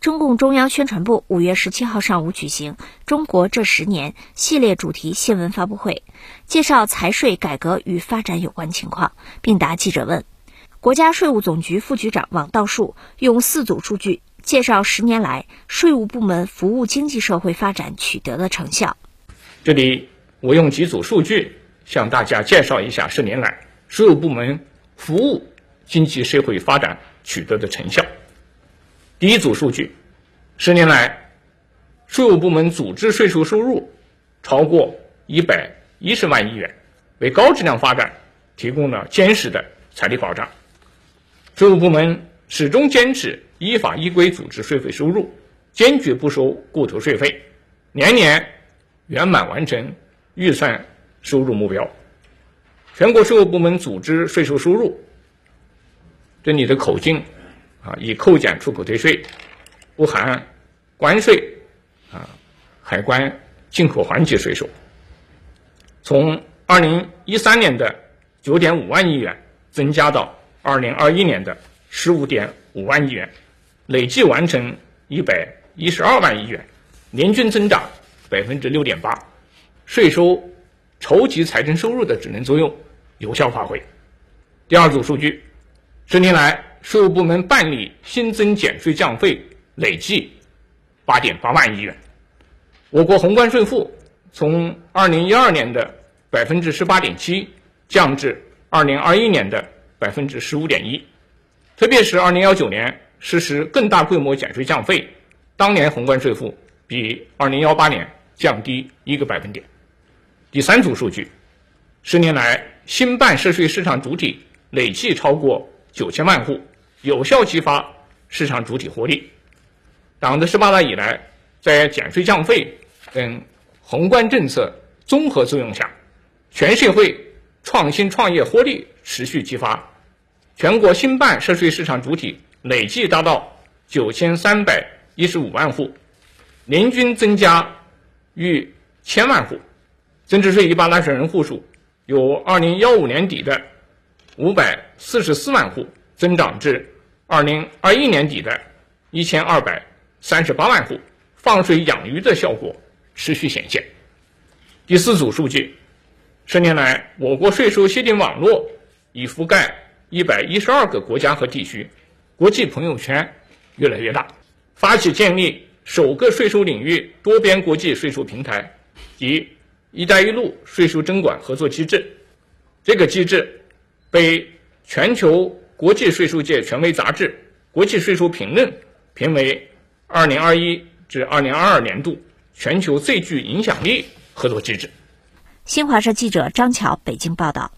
中共中央宣传部五月十七号上午举行“中国这十年”系列主题新闻发布会，介绍财税改革与发展有关情况，并答记者问。国家税务总局副局长王道树用四组数据介绍十年来税务部门服务经济社会发展取得的成效。这里我用几组数据向大家介绍一下十年来税务部门服务经济社会发展取得的成效。第一组数据，十年来，税务部门组织税收收入超过一百一十万亿元，为高质量发展提供了坚实的财力保障。税务部门始终坚持依法依规组织税费收入，坚决不收过头税费，年年圆满完成预算收入目标。全国税务部门组织税收收入，这里的口径。啊，已扣减出口退税，不含关税，啊，海关、进口环节税收。从二零一三年的九点五万亿元增加到二零二一年的十五点五万亿元，累计完成一百一十二万亿元，年均增长百分之六点八，税收筹集财政收入的职能作用有效发挥。第二组数据，十年来。税务部门办理新增减税降费累计八点八万亿元，我国宏观税负从二零一二年的百分之十八点七降至二零二一年的百分之十五点一，特别是二零幺九年实施更大规模减税降费，当年宏观税负比二零幺八年降低一个百分点。第三组数据，十年来新办涉税市场主体累计超过九千万户。有效激发市场主体活力。党的十八大以来，在减税降费等宏观政策综合作用下，全社会创新创业活力持续激发，全国新办涉税市场主体累计达到九千三百一十五万户，年均增加逾千万户，增值税一般纳税人户数由二零幺五年底的五百四十四万户。增长至二零二一年底的一千二百三十八万户，放水养鱼的效果持续显现。第四组数据，十年来，我国税收协定网络已覆盖一百一十二个国家和地区，国际朋友圈越来越大。发起建立首个税收领域多边国际税收平台及“一带一路”税收征管合作机制，这个机制被全球。国际税收界权威杂志《国际税收评论》评为二零二一至二零二二年度全球最具影响力合作机制。新华社记者张桥北京报道。